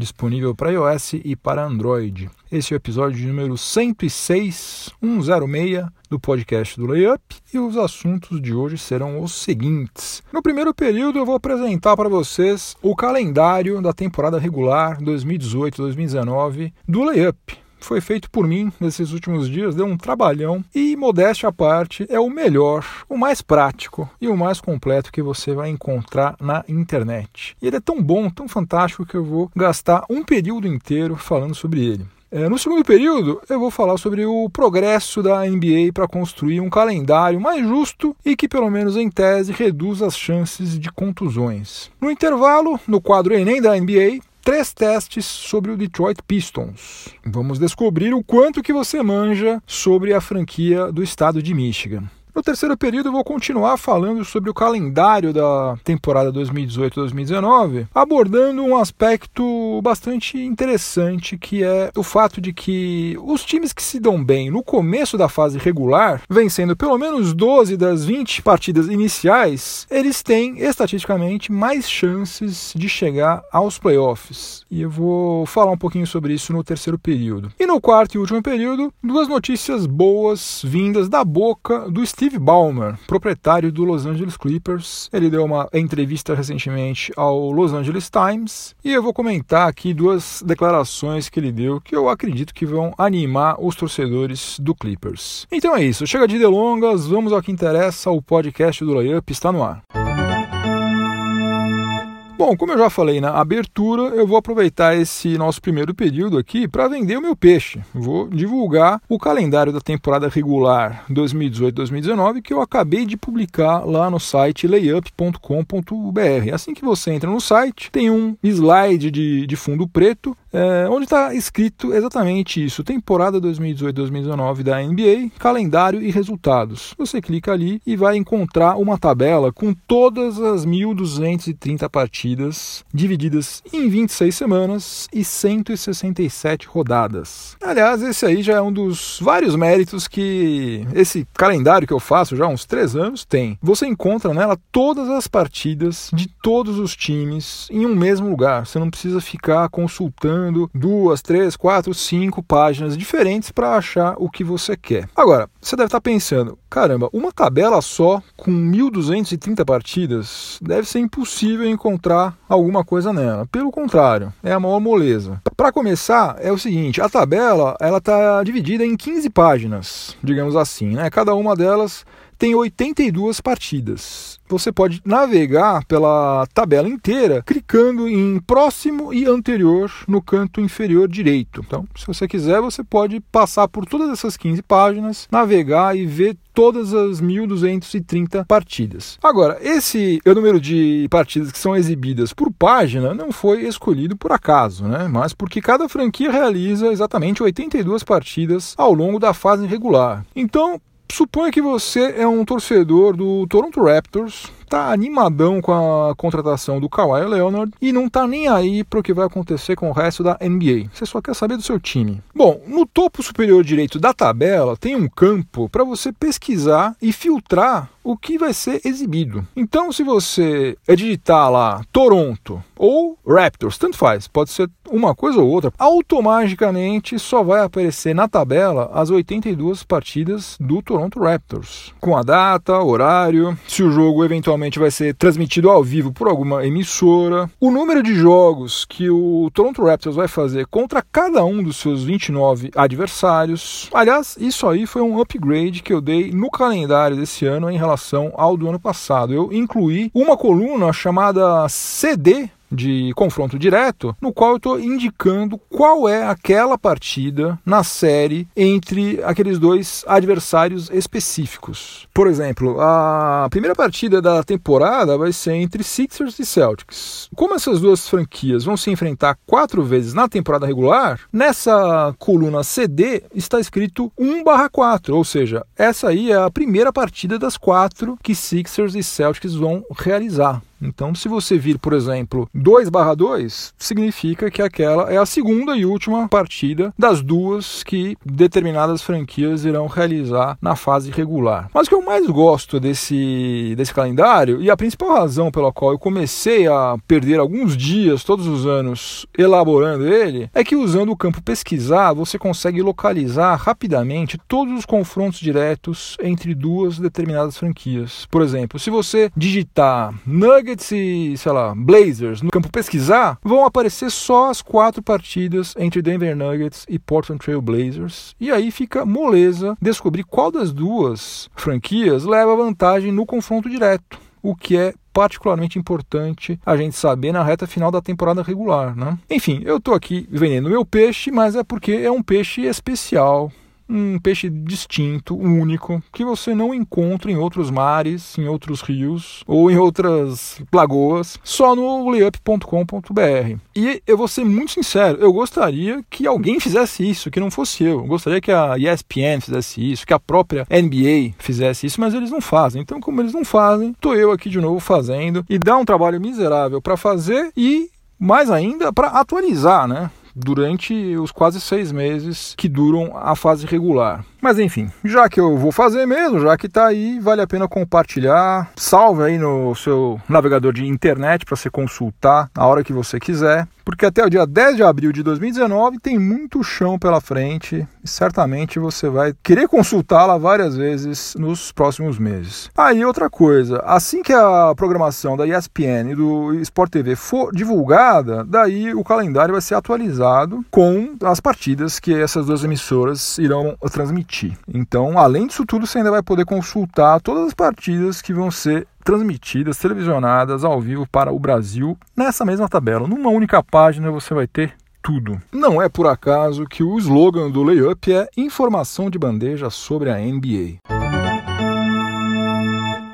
disponível para iOS e para Android. Esse é o episódio número 106, 106 do podcast do Layup e os assuntos de hoje serão os seguintes. No primeiro período, eu vou apresentar para vocês o calendário da temporada regular 2018-2019 do Layup foi feito por mim nesses últimos dias, deu um trabalhão e, modéstia à parte, é o melhor, o mais prático e o mais completo que você vai encontrar na internet. E ele é tão bom, tão fantástico que eu vou gastar um período inteiro falando sobre ele. É, no segundo período, eu vou falar sobre o progresso da NBA para construir um calendário mais justo e que, pelo menos em tese, reduz as chances de contusões. No intervalo, no quadro Enem da NBA, três testes sobre o Detroit Pistons. Vamos descobrir o quanto que você manja sobre a franquia do estado de Michigan. No terceiro período, eu vou continuar falando sobre o calendário da temporada 2018-2019, abordando um aspecto bastante interessante, que é o fato de que os times que se dão bem no começo da fase regular, vencendo pelo menos 12 das 20 partidas iniciais, eles têm estatisticamente mais chances de chegar aos playoffs. E eu vou falar um pouquinho sobre isso no terceiro período. E no quarto e último período, duas notícias boas vindas da boca do Steve Ballmer, proprietário do Los Angeles Clippers. Ele deu uma entrevista recentemente ao Los Angeles Times e eu vou comentar aqui duas declarações que ele deu que eu acredito que vão animar os torcedores do Clippers. Então é isso, chega de delongas, vamos ao que interessa, o podcast do Layup está no ar. Bom, como eu já falei na abertura, eu vou aproveitar esse nosso primeiro período aqui para vender o meu peixe. Vou divulgar o calendário da temporada regular 2018-2019 que eu acabei de publicar lá no site layup.com.br. Assim que você entra no site, tem um slide de, de fundo preto é, onde está escrito exatamente isso: temporada 2018-2019 da NBA, calendário e resultados. Você clica ali e vai encontrar uma tabela com todas as 1.230 partidas divididas em 26 semanas e 167 rodadas. Aliás, esse aí já é um dos vários méritos que esse calendário que eu faço já há uns 3 anos tem. Você encontra nela todas as partidas de todos os times em um mesmo lugar. Você não precisa ficar consultando duas, três, quatro, cinco páginas diferentes para achar o que você quer. Agora, você deve estar pensando, caramba, uma tabela só com 1.230 partidas deve ser impossível encontrar alguma coisa nela. Pelo contrário, é a maior moleza. Para começar, é o seguinte, a tabela ela está dividida em 15 páginas, digamos assim, né? Cada uma delas tem 82 partidas. Você pode navegar pela tabela inteira clicando em próximo e anterior no canto inferior direito. Então, se você quiser, você pode passar por todas essas 15 páginas, navegar e ver todas as 1230 partidas. Agora, esse é o número de partidas que são exibidas por página não foi escolhido por acaso, né? Mas porque cada franquia realiza exatamente 82 partidas ao longo da fase regular. Então, Suponha que você é um torcedor do Toronto Raptors, tá animadão com a contratação do Kawhi Leonard e não tá nem aí para o que vai acontecer com o resto da NBA. Você só quer saber do seu time. Bom, no topo superior direito da tabela tem um campo para você pesquisar e filtrar o que vai ser exibido. Então, se você digitar lá Toronto ou Raptors, tanto faz, pode ser uma coisa ou outra, automaticamente só vai aparecer na tabela as 82 partidas do Toronto Raptors, com a data, horário, se o jogo eventualmente vai ser transmitido ao vivo por alguma emissora, o número de jogos que o Toronto Raptors vai fazer contra cada um dos seus 29 adversários. Aliás, isso aí foi um upgrade que eu dei no calendário desse ano em relação ao do ano passado. Eu incluí uma coluna chamada CD de confronto direto, no qual eu estou indicando qual é aquela partida na série entre aqueles dois adversários específicos. Por exemplo, a primeira partida da temporada vai ser entre Sixers e Celtics. Como essas duas franquias vão se enfrentar quatro vezes na temporada regular, nessa coluna CD está escrito 1/4, ou seja, essa aí é a primeira partida das quatro que Sixers e Celtics vão realizar. Então, se você vir, por exemplo, 2/2, significa que aquela é a segunda e última partida das duas que determinadas franquias irão realizar na fase regular. Mas o que eu mais gosto desse, desse calendário, e a principal razão pela qual eu comecei a perder alguns dias todos os anos elaborando ele, é que usando o campo pesquisar, você consegue localizar rapidamente todos os confrontos diretos entre duas determinadas franquias. Por exemplo, se você digitar Nuggets e, sei lá, Blazers no campo pesquisar, vão aparecer só as quatro partidas entre Denver Nuggets e Portland Trail Blazers. E aí fica moleza descobrir qual das duas franquias leva vantagem no confronto direto. O que é particularmente importante a gente saber na reta final da temporada regular, né? Enfim, eu estou aqui vendendo meu peixe, mas é porque é um peixe especial, um peixe distinto, único, que você não encontra em outros mares, em outros rios ou em outras lagoas, só no layup.com.br. E eu vou ser muito sincero, eu gostaria que alguém fizesse isso, que não fosse eu. eu. Gostaria que a ESPN fizesse isso, que a própria NBA fizesse isso, mas eles não fazem. Então, como eles não fazem, tô eu aqui de novo fazendo e dá um trabalho miserável para fazer e mais ainda para atualizar, né? Durante os quase seis meses que duram a fase regular. Mas enfim, já que eu vou fazer mesmo, já que está aí, vale a pena compartilhar. Salve aí no seu navegador de internet para você consultar a hora que você quiser, porque até o dia 10 de abril de 2019 tem muito chão pela frente e certamente você vai querer consultá-la várias vezes nos próximos meses. Aí outra coisa, assim que a programação da ESPN e do Sport TV for divulgada, daí o calendário vai ser atualizado com as partidas que essas duas emissoras irão transmitir Então, além disso tudo, você ainda vai poder consultar todas as partidas que vão ser transmitidas, televisionadas ao vivo para o Brasil nessa mesma tabela. Numa única página você vai ter tudo. Não é por acaso que o slogan do Layup é informação de bandeja sobre a NBA.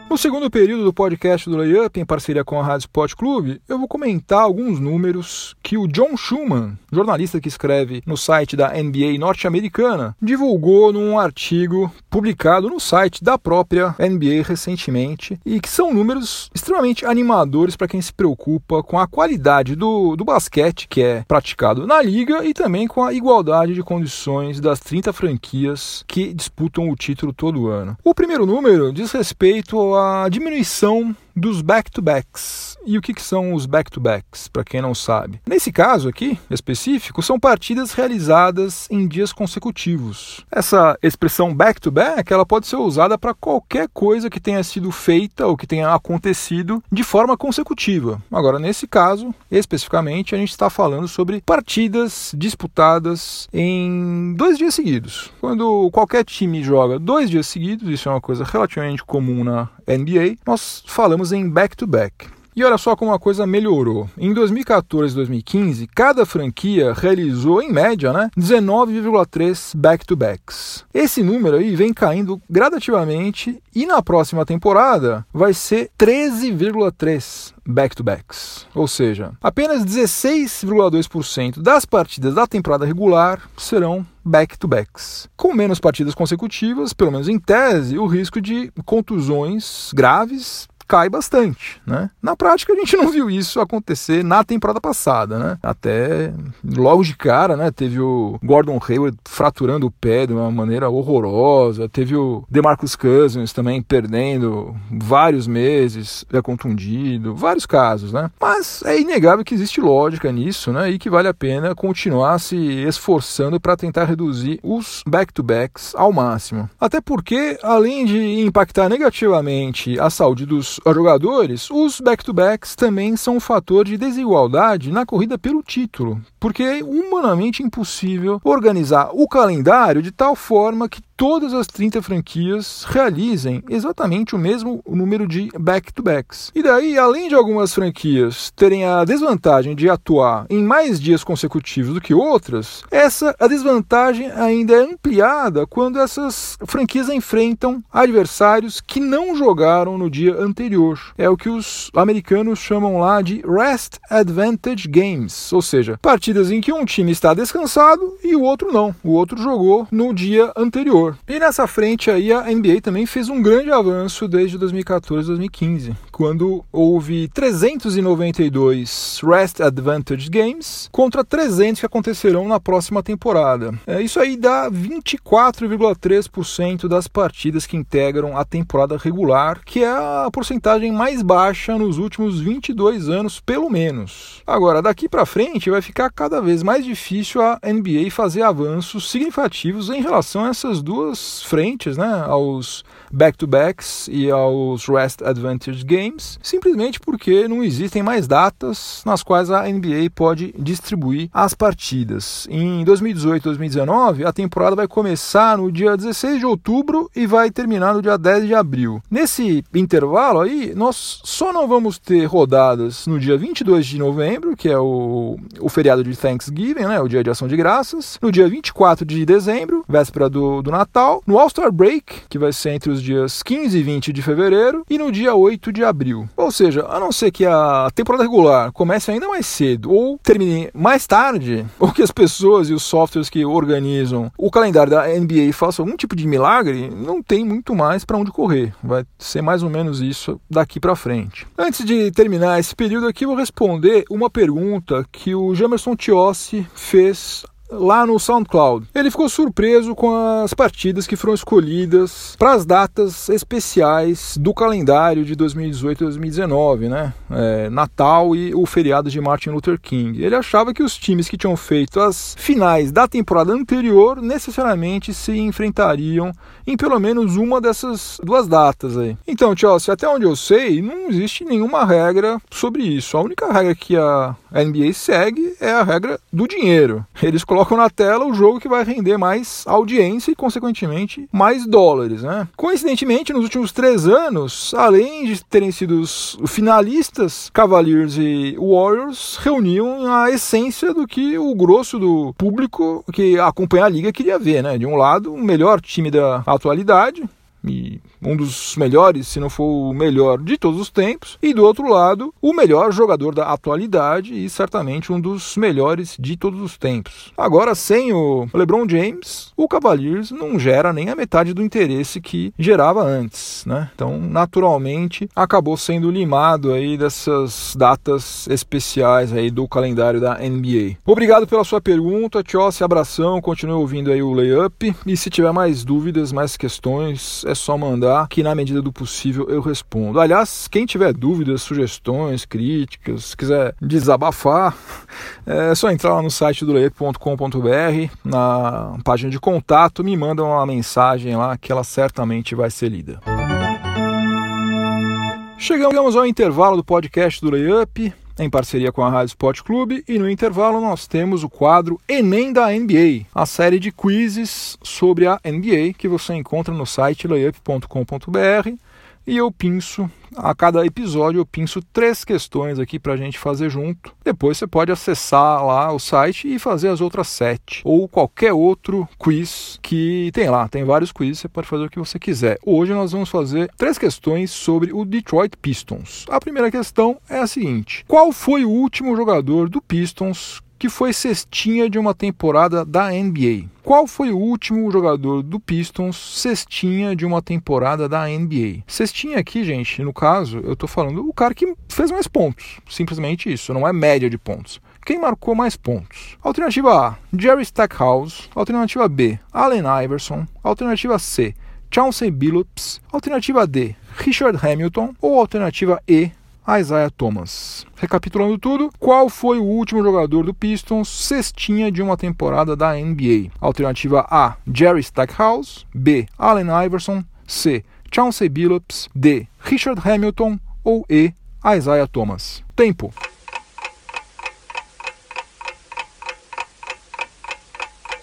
No segundo período do podcast do Layup, em parceria com a Rádio Sport Clube, eu vou comentar alguns números que o John Schumann, jornalista que escreve no site da NBA norte-americana, divulgou num artigo publicado no site da própria NBA recentemente e que são números extremamente animadores para quem se preocupa com a qualidade do, do basquete que é praticado na liga e também com a igualdade de condições das 30 franquias que disputam o título todo ano. O primeiro número diz respeito a diminuição dos back-to-backs. E o que, que são os back-to-backs, para quem não sabe? Nesse caso aqui, específico, são partidas realizadas em dias consecutivos. Essa expressão back-to-back, ela pode ser usada para qualquer coisa que tenha sido feita ou que tenha acontecido de forma consecutiva. Agora, nesse caso, especificamente, a gente está falando sobre partidas disputadas em dois dias seguidos. Quando qualquer time joga dois dias seguidos, isso é uma coisa relativamente comum na NBA, nós falamos em back-to-back. E olha só como a coisa melhorou. Em 2014 e 2015, cada franquia realizou, em média, né, 19,3 back-to-backs. Esse número aí vem caindo gradativamente e na próxima temporada vai ser 13,3 back-to-backs. Ou seja, apenas 16,2% das partidas da temporada regular serão back-to-backs. Com menos partidas consecutivas, pelo menos em tese, o risco de contusões graves cai bastante, né? Na prática a gente não viu isso acontecer na temporada passada, né? Até logo de cara, né, teve o Gordon Hayward fraturando o pé de uma maneira horrorosa, teve o DeMarcus Cousins também perdendo vários meses, é contundido, vários casos, né? Mas é inegável que existe lógica nisso, né? E que vale a pena continuar se esforçando para tentar reduzir os back-to-backs ao máximo. Até porque, além de impactar negativamente a saúde dos jogadores, os back-to-backs também são um fator de desigualdade na corrida pelo título, porque é humanamente impossível organizar o calendário de tal forma que todas as 30 franquias realizem exatamente o mesmo número de back-to-backs. E daí, além de algumas franquias terem a desvantagem de atuar em mais dias consecutivos do que outras, essa a desvantagem ainda é ampliada quando essas franquias enfrentam adversários que não jogaram no dia anterior anterior. É o que os americanos chamam lá de Rest Advantage Games, ou seja, partidas em que um time está descansado e o outro não. O outro jogou no dia anterior. E nessa frente aí a NBA também fez um grande avanço desde 2014 2015, quando houve 392 Rest Advantage Games contra 300 que acontecerão na próxima temporada. É, isso aí dá 24,3% das partidas que integram a temporada regular, que é a porcentagem mais baixa nos últimos 22 anos, pelo menos. Agora, daqui para frente vai ficar cada vez mais difícil a NBA fazer avanços significativos em relação a essas duas frentes, né, aos back-to-backs e aos Rest Advantage Games, simplesmente porque não existem mais datas nas quais a NBA pode distribuir as partidas. Em 2018 2019, a temporada vai começar no dia 16 de outubro e vai terminar no dia 10 de abril. Nesse intervalo aí, nós só não vamos ter rodadas no dia 22 de novembro, que é o, o feriado de Thanksgiving, né, o dia de ação de graças, no dia 24 de dezembro, véspera do, do Natal, no All-Star Break, que vai ser entre os dias 15 e 20 de fevereiro, e no dia 8 de abril. Ou seja, a não ser que a temporada regular comece ainda mais cedo ou termine mais tarde, ou que as pessoas e os softwares que organizam o calendário da NBA façam algum tipo de milagre, não tem muito mais para onde correr. Vai ser mais ou menos isso daqui para frente. Antes de terminar esse período aqui, vou responder uma pergunta que o Jamerson Tiossi fez lá no SoundCloud. Ele ficou surpreso com as partidas que foram escolhidas para as datas especiais do calendário de 2018 e 2019, né? É, Natal e o feriado de Martin Luther King. Ele achava que os times que tinham feito as finais da temporada anterior necessariamente se enfrentariam em pelo menos uma dessas duas datas aí. Então, Chelsea, até onde eu sei, não existe nenhuma regra sobre isso. A única regra que a NBA segue é a regra do dinheiro. Eles colocam na tela o jogo que vai render mais audiência e, consequentemente, mais dólares. Né? Coincidentemente, nos últimos três anos, além de terem sido os finalistas, Cavaliers e Warriors reuniam a essência do que o grosso do público que acompanha a liga queria ver. Né? De um lado, o melhor time da atualidade, e um dos melhores, se não for o melhor de todos os tempos, e do outro lado, o melhor jogador da atualidade e certamente um dos melhores de todos os tempos. Agora, sem o LeBron James, o Cavaliers não gera nem a metade do interesse que gerava antes, né? Então, naturalmente, acabou sendo limado aí dessas datas especiais aí do calendário da NBA. Obrigado pela sua pergunta, Tchossi, abração, continue ouvindo aí o layup e se tiver mais dúvidas, mais questões, é só mandar que na medida do possível eu respondo. Aliás, quem tiver dúvidas, sugestões, críticas, quiser desabafar, é só entrar lá no site do leep.com.br, na página de contato, me manda uma mensagem lá que ela certamente vai ser lida. Chegamos ao intervalo do podcast do Layup em parceria com a Rádio Sport Clube, e no intervalo nós temos o quadro Enem da NBA, a série de quizzes sobre a NBA que você encontra no site layup.com.br e eu pinço a cada episódio eu pinço três questões aqui para a gente fazer junto. Depois você pode acessar lá o site e fazer as outras sete ou qualquer outro quiz que tem lá. Tem vários quizzes, você pode fazer o que você quiser. Hoje nós vamos fazer três questões sobre o Detroit Pistons. A primeira questão é a seguinte: qual foi o último jogador do Pistons que foi cestinha de uma temporada da NBA. Qual foi o último jogador do Pistons cestinha de uma temporada da NBA? Cestinha aqui, gente, no caso, eu tô falando o cara que fez mais pontos. Simplesmente isso, não é média de pontos. Quem marcou mais pontos? Alternativa A, Jerry Stackhouse. Alternativa B, Allen Iverson. Alternativa C, Chauncey Billups. Alternativa D, Richard Hamilton. Ou alternativa E, Isaiah Thomas. Recapitulando tudo, qual foi o último jogador do Pistons cestinha de uma temporada da NBA? Alternativa A, Jerry Stackhouse, B, Allen Iverson, C, Chauncey Billups, D, Richard Hamilton ou E, Isaiah Thomas. Tempo.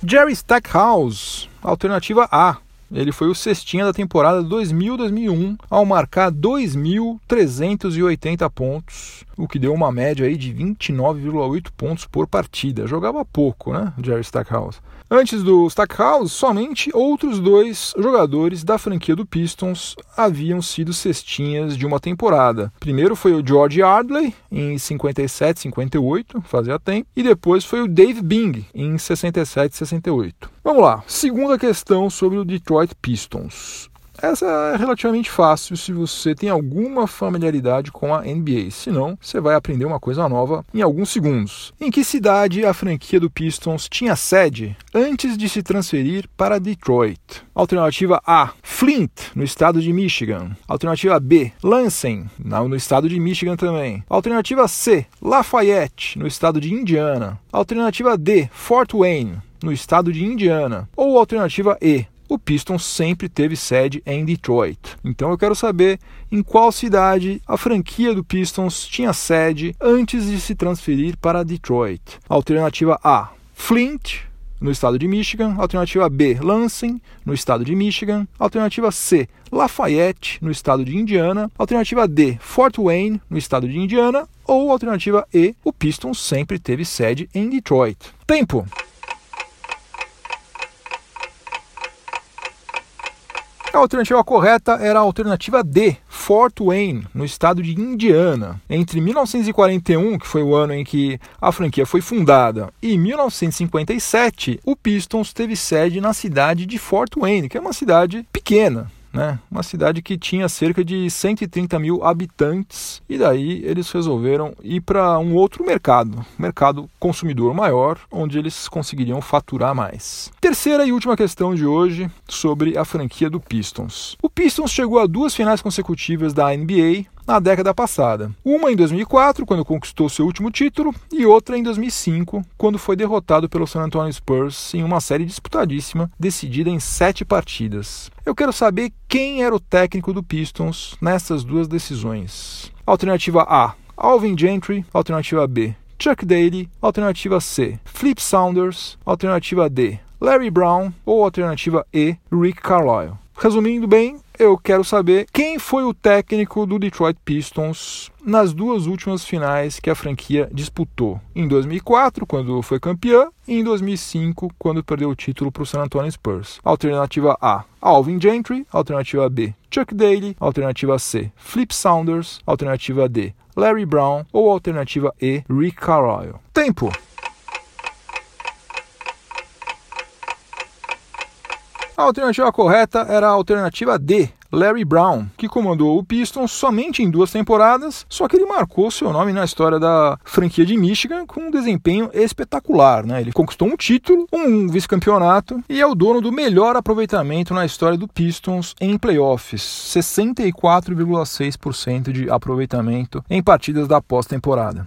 Jerry Stackhouse, alternativa A, ele foi o cestinha da temporada 2000-2001 ao marcar 2.380 pontos o que deu uma média aí de 29,8 pontos por partida. Jogava pouco, né, Jerry Stackhouse. Antes do Stackhouse, somente outros dois jogadores da franquia do Pistons haviam sido cestinhas de uma temporada. Primeiro foi o George Yardley, em 57, 58, fazia tempo, e depois foi o Dave Bing, em 67, 68. Vamos lá, segunda questão sobre o Detroit Pistons. Essa é relativamente fácil se você tem alguma familiaridade com a NBA. Se não, você vai aprender uma coisa nova em alguns segundos. Em que cidade a franquia do Pistons tinha sede antes de se transferir para Detroit? Alternativa A: Flint, no estado de Michigan. Alternativa B: Lansing, no estado de Michigan também. Alternativa C: Lafayette, no estado de Indiana. Alternativa D: Fort Wayne, no estado de Indiana. Ou alternativa E: o Pistons sempre teve sede em Detroit. Então eu quero saber em qual cidade a franquia do Pistons tinha sede antes de se transferir para Detroit. Alternativa A: Flint, no estado de Michigan. Alternativa B: Lansing, no estado de Michigan. Alternativa C: Lafayette, no estado de Indiana. Alternativa D: Fort Wayne, no estado de Indiana. Ou alternativa E: o Pistons sempre teve sede em Detroit. Tempo. A alternativa correta era a alternativa D, Fort Wayne, no estado de Indiana. Entre 1941, que foi o ano em que a franquia foi fundada, e 1957, o Pistons teve sede na cidade de Fort Wayne, que é uma cidade pequena, né? Uma cidade que tinha cerca de 130 mil habitantes e daí eles resolveram ir para um outro mercado, mercado consumidor maior, onde eles conseguiriam faturar mais. Terceira e última questão de hoje sobre a franquia do Pistons. O Pistons chegou a duas finais consecutivas da NBA na década passada. Uma em 2004, quando conquistou seu último título, e outra em 2005, quando foi derrotado pelo San Antonio Spurs em uma série disputadíssima, decidida em sete partidas. Eu quero saber quem era o técnico do Pistons nessas duas decisões. Alternativa A: Alvin Gentry. Alternativa B: Chuck Daly. Alternativa C: Flip Saunders. Alternativa D: Larry Brown. Ou alternativa E: Rick Carlisle. Resumindo bem, eu quero saber quem foi o técnico do Detroit Pistons nas duas últimas finais que a franquia disputou. Em 2004, quando foi campeã, e em 2005, quando perdeu o título para o San Antonio Spurs. Alternativa A, Alvin Gentry. Alternativa B, Chuck Daly. Alternativa C, Flip Saunders. Alternativa D, Larry Brown. Ou alternativa E, Rick Carlisle. Tempo! A alternativa correta era a alternativa D, Larry Brown, que comandou o Pistons somente em duas temporadas, só que ele marcou seu nome na história da franquia de Michigan com um desempenho espetacular. Né? Ele conquistou um título, um vice-campeonato e é o dono do melhor aproveitamento na história do Pistons em playoffs, 64,6% de aproveitamento em partidas da pós-temporada.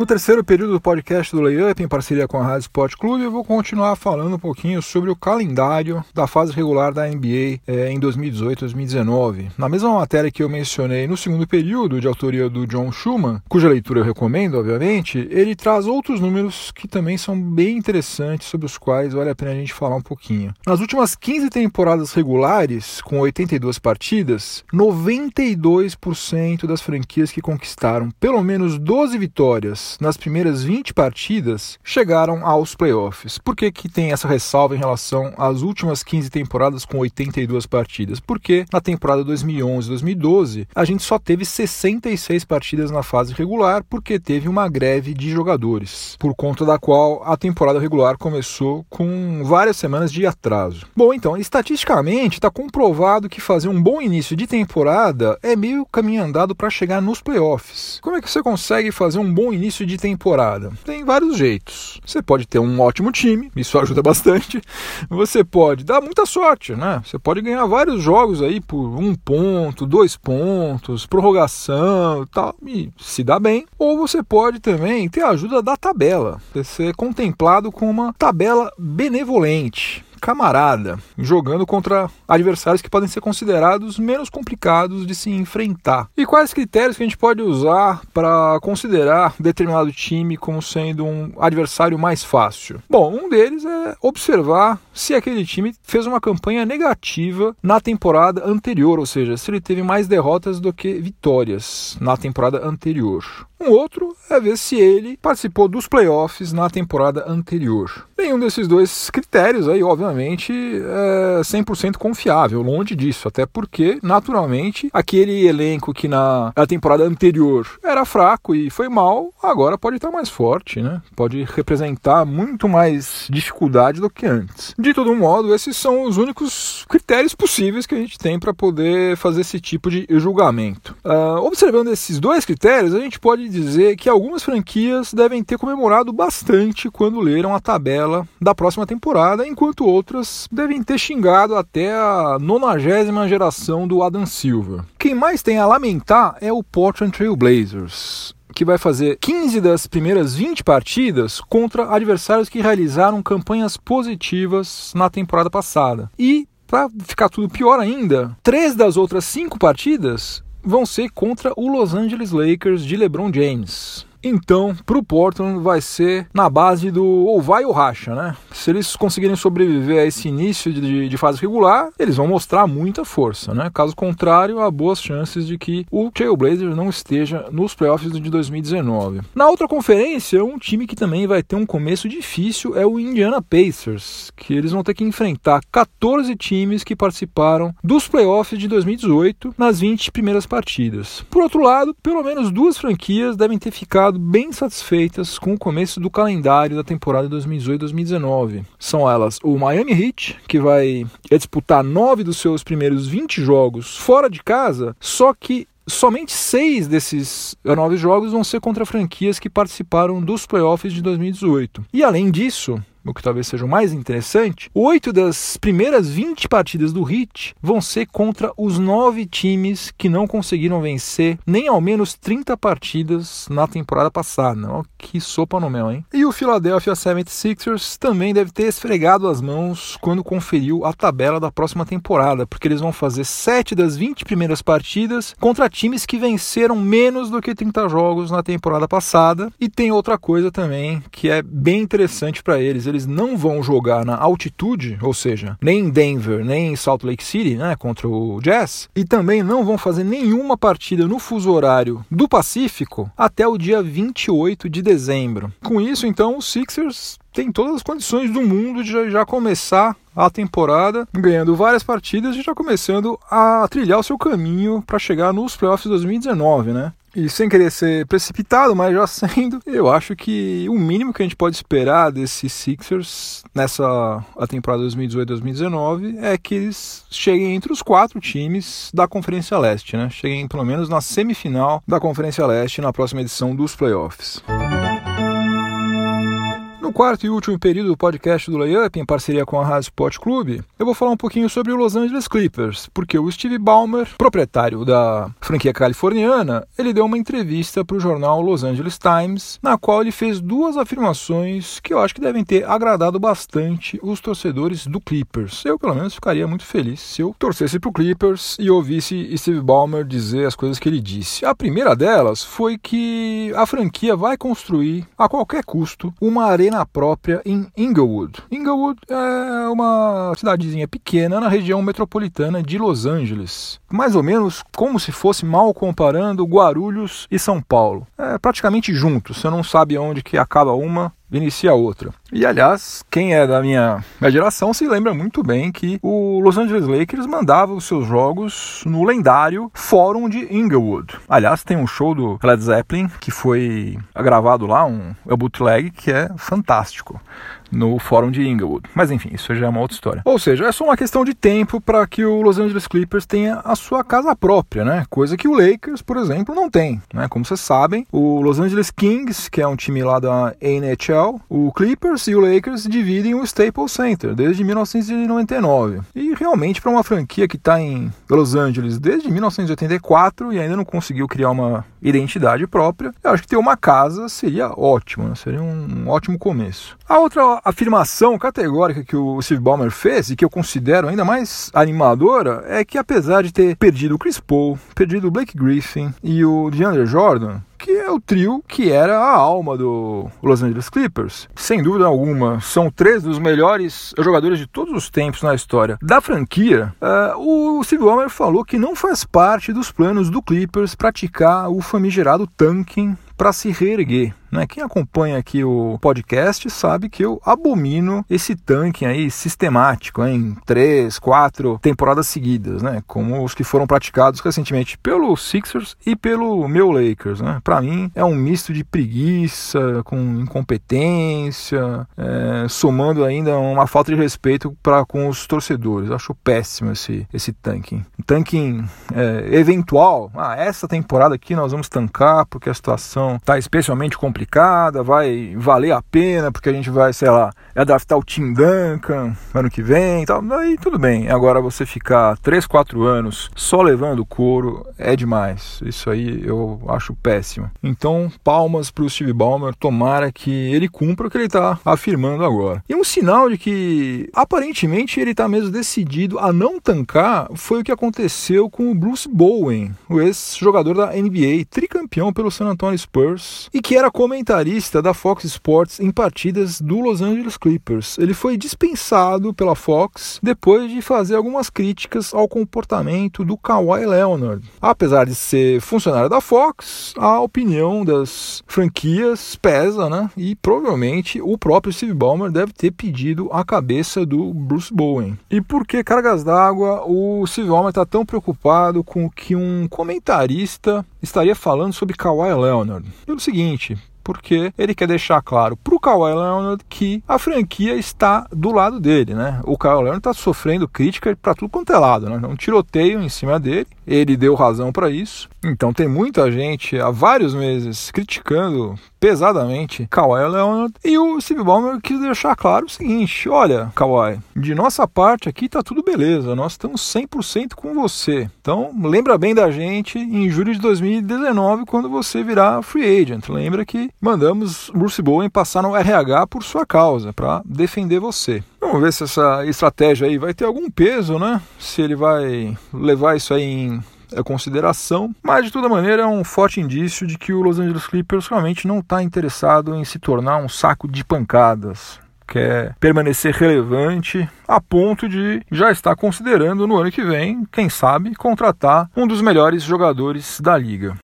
No terceiro período do podcast do Layup, em parceria com a Rádio Sport Clube, eu vou continuar falando um pouquinho sobre o calendário da fase regular da NBA é, em 2018-2019. Na mesma matéria que eu mencionei no segundo período, de autoria do John Schumann, cuja leitura eu recomendo, obviamente, ele traz outros números que também são bem interessantes, sobre os quais vale a pena a gente falar um pouquinho. Nas últimas 15 temporadas regulares, com 82 partidas, 92% das franquias que conquistaram pelo menos 12 vitórias nas primeiras 20 partidas chegaram aos playoffs. Por que, que tem essa ressalva em relação às últimas 15 temporadas com 82 partidas? Porque na temporada 2011-2012 a gente só teve 66 partidas na fase regular porque teve uma greve de jogadores, por conta da qual a temporada regular começou com várias semanas de atraso. Bom, então, estatisticamente está comprovado que fazer um bom início de temporada é meio caminho andado para chegar nos playoffs. Como é que você consegue fazer um bom início início de temporada? Tem vários jeitos. Você pode ter um ótimo time, isso ajuda bastante. Você pode dar muita sorte, né? Você pode ganhar vários jogos aí por um ponto, dois pontos, prorrogação e tal, e se dá bem. Ou você pode também ter a ajuda da tabela, ser contemplado com uma tabela benevolente camarada, jogando contra adversários que podem ser considerados menos complicados de se enfrentar. E quais critérios que a gente pode usar para considerar determinado time como sendo um adversário mais fácil? Bom, um deles é observar se aquele time fez uma campanha negativa na temporada anterior, ou seja, se ele teve mais derrotas do que vitórias na temporada anterior. Um outro é ver se ele participou dos playoffs na temporada anterior. Nenhum desses dois critérios aí, obviamente, é 100% confiável, longe disso, até porque, naturalmente, aquele elenco que na, na temporada anterior era fraco e foi mal, agora pode estar mais forte, né? Pode representar muito mais dificuldade do que antes. De todo modo, esses são os únicos critérios possíveis que a gente tem para poder fazer esse tipo de julgamento. Uh, observando esses dois critérios, a gente pode dizer que algumas franquias devem ter comemorado bastante quando leram a tabela da próxima temporada, enquanto outras devem ter xingado até a nonagésima geração do Adam Silver. Quem mais tem a lamentar é o Portland Trail Blazers que vai fazer 15 das primeiras 20 partidas contra adversários que realizaram campanhas positivas na temporada passada. E, para ficar tudo pior ainda, três das outras cinco partidas vão ser contra o Los Angeles Lakers de LeBron James. Então, para o Portland vai ser na base do ou vai ou racha, né? Se eles conseguirem sobreviver a esse início de, de fase regular, eles vão mostrar muita força, né? Caso contrário, há boas chances de que o Trailblazers não esteja nos playoffs de 2019. Na outra conferência, um time que também vai ter um começo difícil é o Indiana Pacers, que eles vão ter que enfrentar 14 times que participaram dos playoffs de 2018 nas 20 primeiras partidas. Por outro lado, pelo menos duas franquias devem ter ficado bem satisfeitas com o começo do calendário da temporada 2018-2019. São elas o Miami Heat, que vai disputar nove dos seus primeiros 20 jogos fora de casa, só que somente seis desses nove jogos vão ser contra franquias que participaram dos playoffs de 2018. E além disso, o que talvez seja o mais interessante, oito das primeiras 20 partidas do Heat vão ser contra os nove times que não conseguiram vencer nem ao menos 30 partidas na temporada passada. Oh, que sopa no mel, hein? E o Philadelphia 76ers também deve ter esfregado as mãos quando conferiu a tabela da próxima temporada, porque eles vão fazer sete das 20 primeiras partidas contra times que venceram menos do que 30 jogos na temporada passada. E tem outra coisa também que é bem interessante para eles eles não vão jogar na altitude, ou seja, nem em Denver, nem em Salt Lake City, né, contra o Jazz, e também não vão fazer nenhuma partida no fuso horário do Pacífico até o dia 28 de dezembro. Com isso, então, os Sixers têm todas as condições do mundo de já começar a temporada ganhando várias partidas e já começando a trilhar o seu caminho para chegar nos playoffs de 2019, né? E sem querer ser precipitado, mas já sendo, eu acho que o mínimo que a gente pode esperar desses Sixers nessa a temporada 2018-2019 é que eles cheguem entre os quatro times da Conferência Leste, né? Cheguem pelo menos na semifinal da Conferência Leste na próxima edição dos playoffs. No quarto e último período do podcast do Layup, em parceria com a Rádio Sport Clube, eu vou falar um pouquinho sobre o Los Angeles Clippers, porque o Steve Ballmer, proprietário da franquia californiana, ele deu uma entrevista para o jornal Los Angeles Times, na qual ele fez duas afirmações que eu acho que devem ter agradado bastante os torcedores do Clippers. Eu, pelo menos, ficaria muito feliz se eu torcesse para o Clippers e ouvisse Steve Ballmer dizer as coisas que ele disse. A primeira delas foi que a franquia vai construir, a qualquer custo, uma arena própria em Inglewood. Inglewood é uma cidadezinha pequena na região metropolitana de Los Angeles. Mais ou menos como se fosse mal comparando Guarulhos e São Paulo. É praticamente juntos, você não sabe onde que acaba uma inicia outra. E aliás, quem é da minha, minha geração se lembra muito bem que o Los Angeles Lakers mandava os seus jogos no lendário Fórum de Inglewood. Aliás, tem um show do Led Zeppelin que foi gravado lá, um, um bootleg que é fantástico no fórum de Inglewood. Mas enfim, isso já é uma outra história. Ou seja, é só uma questão de tempo para que o Los Angeles Clippers tenha a sua casa própria, né? Coisa que o Lakers, por exemplo, não tem, né? Como vocês sabem, o Los Angeles Kings, que é um time lá da NHL, o Clippers e o Lakers dividem o Staples Center desde 1999. E realmente para uma franquia que está em Los Angeles desde 1984 e ainda não conseguiu criar uma identidade própria, eu acho que ter uma casa seria ótimo, né? seria um, ótimo começo. A outra afirmação categórica que o Steve Ballmer fez e que eu considero ainda mais animadora é que apesar de ter perdido o Chris Paul, perdido o Blake Griffin e o DeAndre Jordan, que é o trio que era a alma do Los Angeles Clippers. Sem dúvida alguma, são três dos melhores jogadores de todos os tempos na história da franquia. Uh, o Steve Ballmer falou que não faz parte dos planos do Clippers praticar o famigerado tanking para se reerguer. Né? Quem acompanha aqui o podcast sabe que eu abomino esse tanque aí sistemático em três, quatro temporadas seguidas, né? como os que foram praticados recentemente pelo Sixers e pelo meu Lakers. Né? Para mim é um misto de preguiça com incompetência, é, somando ainda uma falta de respeito para com os torcedores. acho péssimo esse, esse tanking. Tanking é, eventual. Ah, essa temporada aqui nós vamos tancar porque a situação está especialmente complicada complicada, vai valer a pena, porque a gente vai, sei lá, draftar o Tim Duncan ano que vem e tal. Aí tudo bem. Agora você ficar 3, 4 anos só levando couro é demais. Isso aí eu acho péssimo. Então, palmas para o Steve Ballmer. Tomara que ele cumpra o que ele está afirmando agora. E um sinal de que aparentemente ele está mesmo decidido a não tancar foi o que aconteceu com o Bruce Bowen, o ex-jogador da NBA, tricampeão pelo San Antonio Spurs e que era como comentarista da Fox Sports em partidas do Los Angeles Clippers. Ele foi dispensado pela Fox depois de fazer algumas críticas ao comportamento do Kawhi Leonard. Apesar de ser funcionário da Fox, a opinião das franquias pesa, né? E provavelmente o próprio Steve Ballmer deve ter pedido a cabeça do Bruce Bowen. E por que cargas d'água o Steve Ballmer está tão preocupado com o que um comentarista estaria falando sobre Kawhi Leonard? Pelo seguinte, porque ele quer deixar claro para o Kawhi Leonard que a franquia está do lado dele, né? O Kawhi Leonard está sofrendo crítica para tudo quanto é lado, né? Um tiroteio em cima dele, ele deu razão para isso. Então tem muita gente há vários meses criticando pesadamente Kawhi Leonard e o Steve Ballmer quis deixar claro o seguinte: olha, Kawhi, de nossa parte aqui tá tudo beleza, nós estamos 100% com você. Então lembra bem da gente em julho de 2019 quando você virar free agent. Lembra que mandamos Bruce Bowen passar no RH por sua causa para defender você. Vamos ver se essa estratégia aí vai ter algum peso, né? Se ele vai levar isso aí em é consideração, mas de toda maneira é um forte indício de que o Los Angeles Clippers realmente não está interessado em se tornar um saco de pancadas. Quer permanecer relevante a ponto de já estar considerando no ano que vem, quem sabe, contratar um dos melhores jogadores da liga.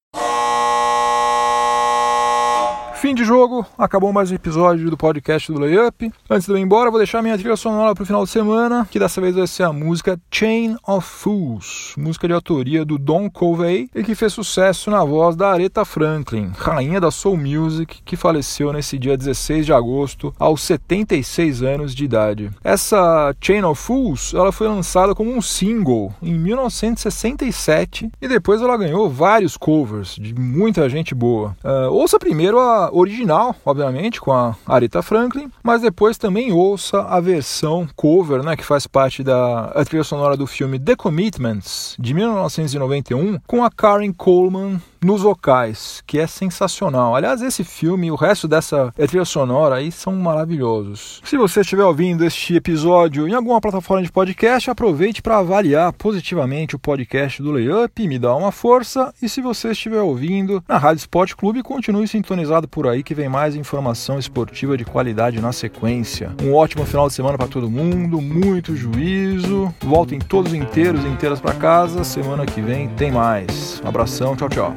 Fim de jogo, acabou mais um episódio do podcast do Layup. Antes de eu ir embora, vou deixar minha trilha sonora para o final de semana, que dessa vez vai ser a música Chain of Fools, música de autoria do Don Covey e que fez sucesso na voz da Aretha Franklin, rainha da soul music, que faleceu nesse dia 16 de agosto, aos 76 anos de idade. Essa Chain of Fools, ela foi lançada como um single em 1967 e depois ela ganhou vários covers de muita gente boa. Uh, ouça primeiro a original, obviamente, com a Aretha Franklin, mas depois também ouça a versão cover, né, que faz parte da trilha sonora do filme The Commitments, de 1991, com a Karen Coleman nos vocais, que é sensacional. Aliás, esse filme e o resto dessa trilha sonora aí são maravilhosos. Se você estiver ouvindo este episódio em alguma plataforma de podcast, aproveite para avaliar positivamente o podcast do Layup, me dá uma força. E se você estiver ouvindo na Rádio Sport Clube, continue sintonizado por aí que vem mais informação esportiva de qualidade na sequência. Um ótimo final de semana para todo mundo, muito juízo. Voltem todos inteiros e inteiras para casa. Semana que vem tem mais. Um abração, tchau, tchau.